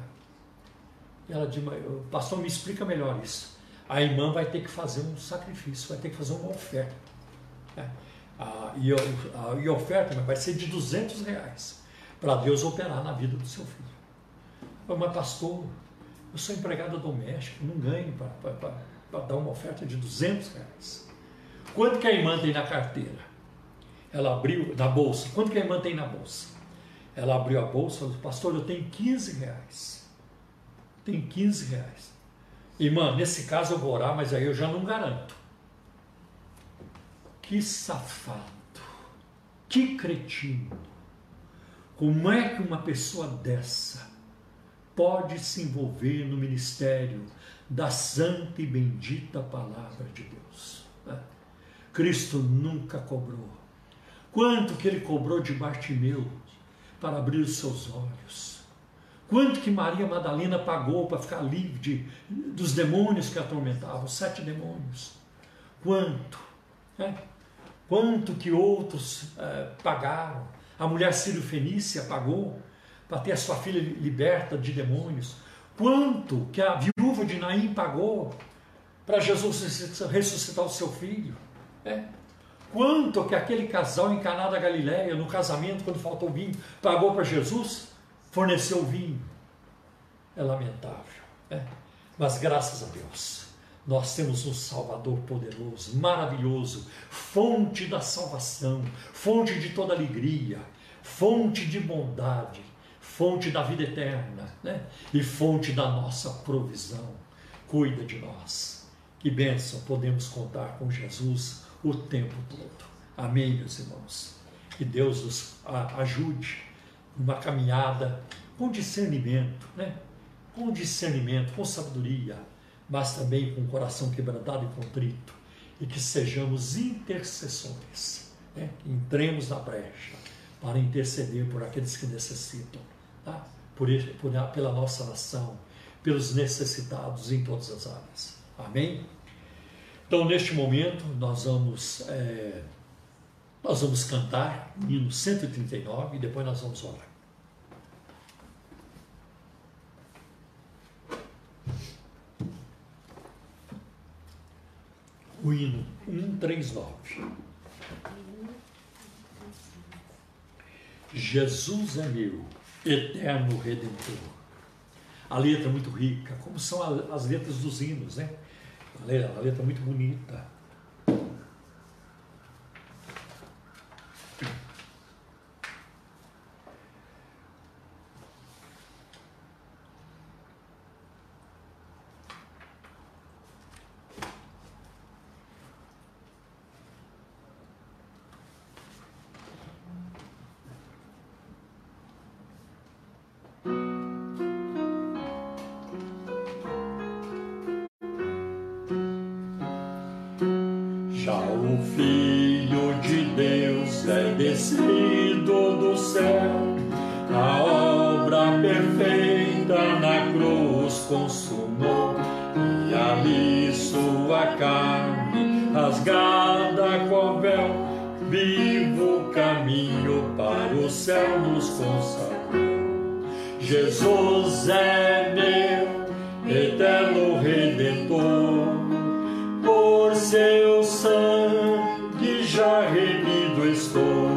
Ela o pastor me explica melhor isso. A irmã vai ter que fazer um sacrifício, vai ter que fazer uma oferta. Né? e, a, e a oferta vai ser de 200 reais para Deus operar na vida do seu filho. Mas pastor, eu sou empregada doméstica, não ganho para dar uma oferta de 200 reais. Quanto que a irmã tem na carteira? Ela abriu na bolsa. Quanto que a irmã tem na bolsa? Ela abriu a bolsa e falou, pastor, eu tenho 15 reais. Tem 15 reais. Irmã, nesse caso eu vou orar, mas aí eu já não garanto. Que safado. Que cretino. Como é que uma pessoa dessa pode se envolver no ministério da santa e bendita palavra de Deus? Né? Cristo nunca cobrou. Quanto que ele cobrou de Bartimeu para abrir os seus olhos. Quanto que Maria Madalena pagou para ficar livre de, dos demônios que atormentavam? Sete demônios. Quanto? É? Quanto que outros é, pagaram? A mulher Sírio Fenícia pagou para ter a sua filha liberta de demônios. Quanto que a viúva de Naim pagou para Jesus ressuscitar o seu filho? É? Quanto que aquele casal em Caná da Galileia, no casamento, quando faltou vinho, pagou para Jesus? Forneceu vinho. É lamentável. Né? Mas graças a Deus, nós temos um Salvador poderoso, maravilhoso, fonte da salvação, fonte de toda alegria, fonte de bondade, fonte da vida eterna né? e fonte da nossa provisão. Cuida de nós. Que bênção podemos contar com Jesus o tempo todo. Amém, meus irmãos? Que Deus nos ajude numa caminhada com discernimento, né? com discernimento, com sabedoria, mas também com o coração quebrantado e contrito, e que sejamos intercessores, né? entremos na brecha para interceder por aqueles que necessitam, tá? por, por, pela nossa nação, pelos necessitados em todas as áreas. Amém? Então, neste momento, nós vamos, é, nós vamos cantar o hino 139 e depois nós vamos orar. O hino 139. Jesus é meu, eterno redentor. A letra é muito rica, como são as letras dos hinos, né? A letra, a letra é muito bonita. Jesus é meu eterno redentor, por seu sangue já remido estou.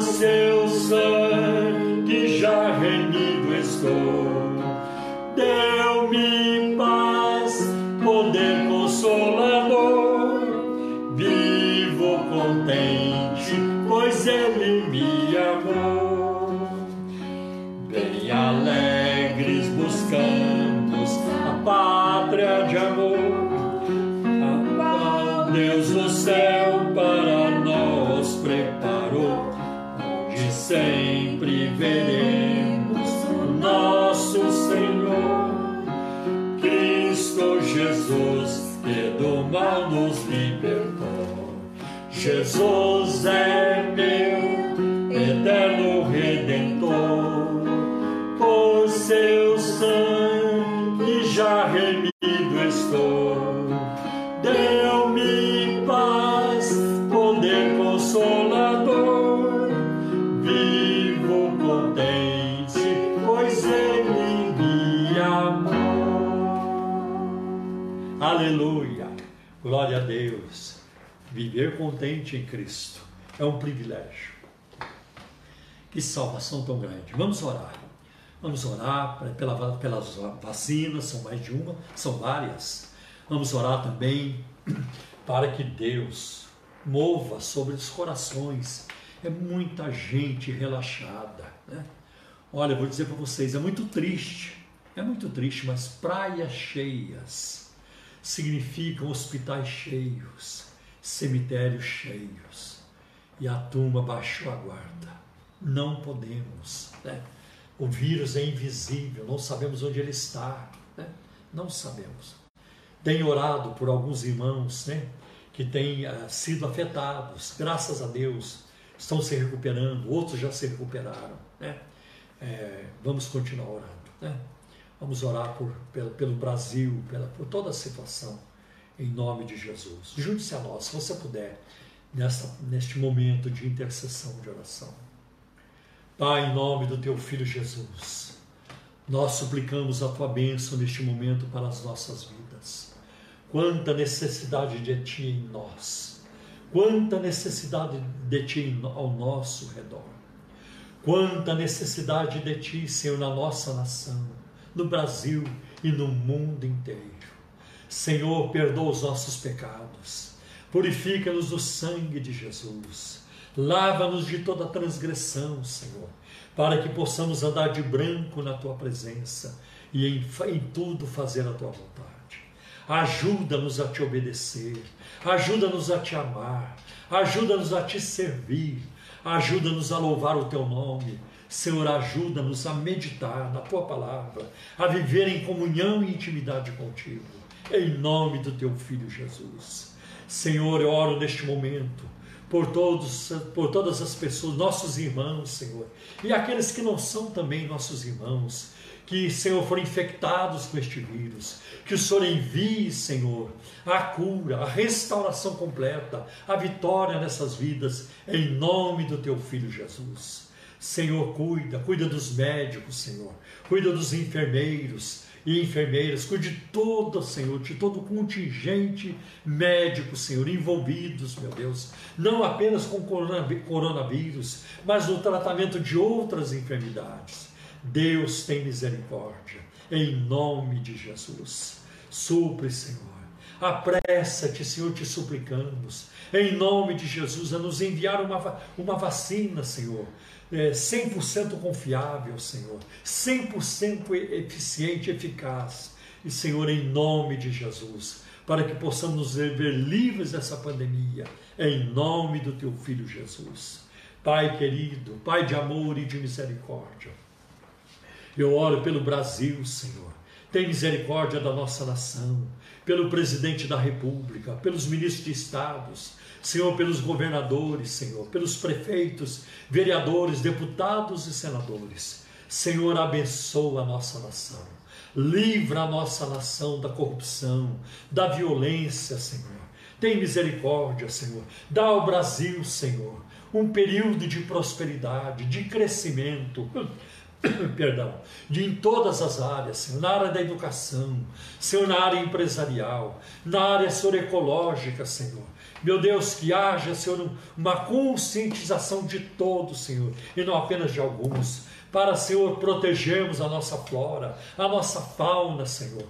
Jesus Viver contente em Cristo é um privilégio. Que salvação tão grande. Vamos orar. Vamos orar pela, pelas vacinas, são mais de uma, são várias. Vamos orar também <clears throat> para que Deus mova sobre os corações. É muita gente relaxada. Né? Olha, vou dizer para vocês, é muito triste, é muito triste, mas praias cheias significam hospitais cheios cemitérios cheios e a tumba baixou a guarda. Não podemos. Né? O vírus é invisível, não sabemos onde ele está. Né? Não sabemos. Tenho orado por alguns irmãos né, que têm uh, sido afetados, graças a Deus, estão se recuperando, outros já se recuperaram. Né? É, vamos continuar orando. Né? Vamos orar por, pelo, pelo Brasil, pela, por toda a situação em nome de Jesus. Junte-se a nós, se você puder, nessa, neste momento de intercessão, de oração. Pai, em nome do teu Filho Jesus, nós suplicamos a tua bênção neste momento para as nossas vidas. Quanta necessidade de ti em nós, quanta necessidade de ti ao nosso redor, quanta necessidade de ti, Senhor, na nossa nação, no Brasil e no mundo inteiro. Senhor, perdoa os nossos pecados, purifica-nos do sangue de Jesus, lava-nos de toda transgressão, Senhor, para que possamos andar de branco na tua presença e em, em tudo fazer a tua vontade. Ajuda-nos a te obedecer, ajuda-nos a te amar, ajuda-nos a te servir, ajuda-nos a louvar o teu nome, Senhor, ajuda-nos a meditar na tua palavra, a viver em comunhão e intimidade contigo, em nome do teu filho Jesus. Senhor, eu oro neste momento por todos, por todas as pessoas, nossos irmãos, Senhor, e aqueles que não são também nossos irmãos, que, Senhor, foram infectados com este vírus, que o Senhor envie, Senhor, a cura, a restauração completa, a vitória nessas vidas, em nome do teu filho Jesus. Senhor, cuida, cuida dos médicos, Senhor, cuida dos enfermeiros e enfermeiras, cuide de todo, Senhor, de todo o contingente médico, Senhor, envolvidos, meu Deus, não apenas com coronavírus, mas no tratamento de outras enfermidades. Deus tem misericórdia, em nome de Jesus. Supre, Senhor. Apressa-te, Senhor, te suplicamos, em nome de Jesus, a nos enviar uma, uma vacina, Senhor, é, 100% confiável, Senhor, 100% eficiente, eficaz. E, Senhor, em nome de Jesus, para que possamos nos ver livres dessa pandemia, em nome do Teu Filho Jesus. Pai querido, Pai de amor e de misericórdia, eu oro pelo Brasil, Senhor. Tem misericórdia da nossa nação, pelo presidente da República, pelos ministros de estados, Senhor, pelos governadores, Senhor, pelos prefeitos, vereadores, deputados e senadores. Senhor, abençoa a nossa nação. Livra a nossa nação da corrupção, da violência, Senhor. Tem misericórdia, Senhor. Dá ao Brasil, Senhor, um período de prosperidade, de crescimento. <coughs> Perdão, de em todas as áreas, Senhor, na área da educação, Senhor, na área empresarial, na área, Senhor, ecológica, Senhor, meu Deus, que haja, Senhor, uma conscientização de todos, Senhor, e não apenas de alguns, para, Senhor, protegermos a nossa flora, a nossa fauna, Senhor,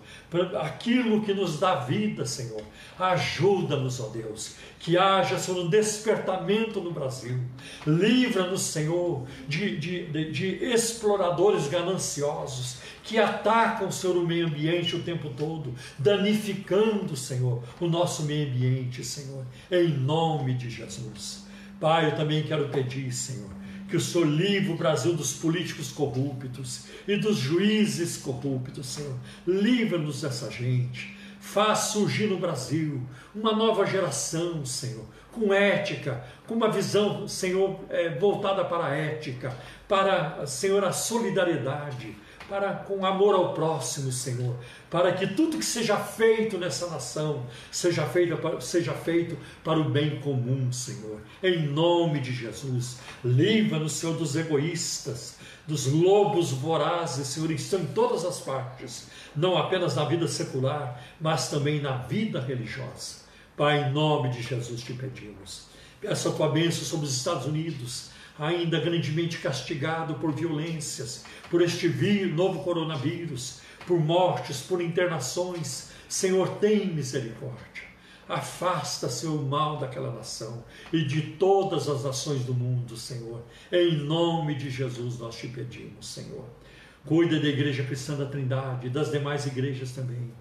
aquilo que nos dá vida, Senhor. Ajuda-nos, ó Deus, que haja, Senhor, um despertamento no Brasil. Livra-nos, Senhor, de, de, de, de exploradores gananciosos que atacam, Senhor, o meio ambiente o tempo todo, danificando, Senhor, o nosso meio ambiente, Senhor, em nome de Jesus. Pai, eu também quero pedir, Senhor, que o Senhor livre o Brasil dos políticos corruptos e dos juízes corruptos, Senhor. Livra-nos dessa gente. Faz surgir no Brasil uma nova geração, Senhor, com ética, com uma visão, Senhor, é, voltada para a ética, para, Senhor, a solidariedade, para com amor ao próximo, Senhor, para que tudo que seja feito nessa nação seja feito, seja feito para o bem comum, Senhor. Em nome de Jesus, livra-nos, Senhor, dos egoístas, dos lobos vorazes, Senhor, que estão em todas as partes, não apenas na vida secular, mas também na vida religiosa. Pai, em nome de Jesus te pedimos. Peço a tua bênção sobre os Estados Unidos, ainda grandemente castigado por violências, por este novo coronavírus, por mortes, por internações. Senhor, tem misericórdia. Afasta, Senhor, o mal daquela nação e de todas as nações do mundo, Senhor. Em nome de Jesus nós te pedimos, Senhor. Cuida da Igreja Cristã da Trindade e das demais igrejas também.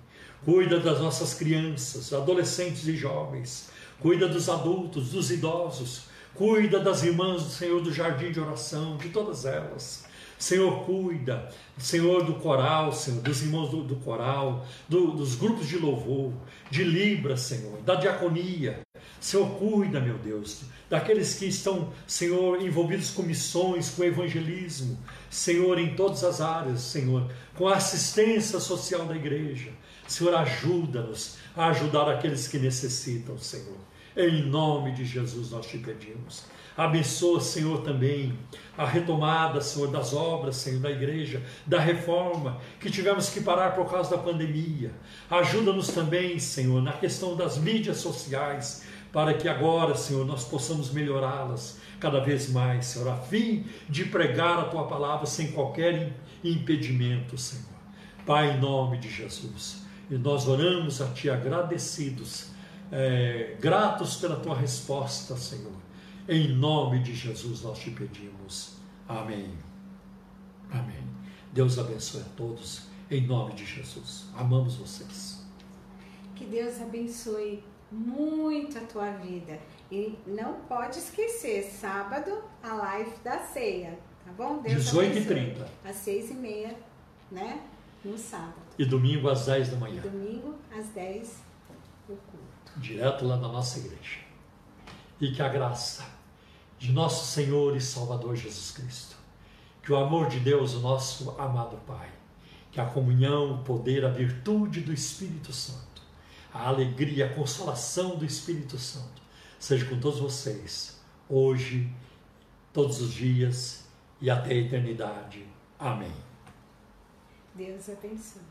Cuida das nossas crianças, adolescentes e jovens. Cuida dos adultos, dos idosos. Cuida das irmãs do Senhor do jardim de oração, de todas elas. Senhor, cuida, Senhor, do coral, Senhor, dos irmãos do, do coral, do, dos grupos de louvor, de Libra, Senhor, da diaconia. Senhor, cuida, meu Deus, daqueles que estão, Senhor, envolvidos com missões, com evangelismo, Senhor, em todas as áreas, Senhor, com a assistência social da igreja. Senhor, ajuda-nos a ajudar aqueles que necessitam, Senhor. Em nome de Jesus nós te pedimos. Abençoa, Senhor, também a retomada, Senhor, das obras, Senhor, da igreja, da reforma que tivemos que parar por causa da pandemia. Ajuda-nos também, Senhor, na questão das mídias sociais, para que agora, Senhor, nós possamos melhorá-las cada vez mais, Senhor, a fim de pregar a tua palavra sem qualquer impedimento, Senhor. Pai, em nome de Jesus, e nós oramos a Ti agradecidos, é, gratos pela Tua resposta, Senhor em nome de Jesus nós te pedimos. Amém. Amém. Deus abençoe a todos. Em nome de Jesus. Amamos vocês. Que Deus abençoe muito a tua vida. E não pode esquecer, sábado, a live da ceia. tá bom? Deus 18 e abençoe. 30. Às seis e meia, né? No sábado. E domingo às 10 da E manhã. domingo, às 10, o culto. Direto lá na nossa igreja. E que a graça de nosso Senhor e Salvador Jesus Cristo, que o amor de Deus, o nosso amado Pai, que a comunhão, o poder, a virtude do Espírito Santo, a alegria, a consolação do Espírito Santo, seja com todos vocês, hoje, todos os dias e até a eternidade. Amém. Deus abençoe.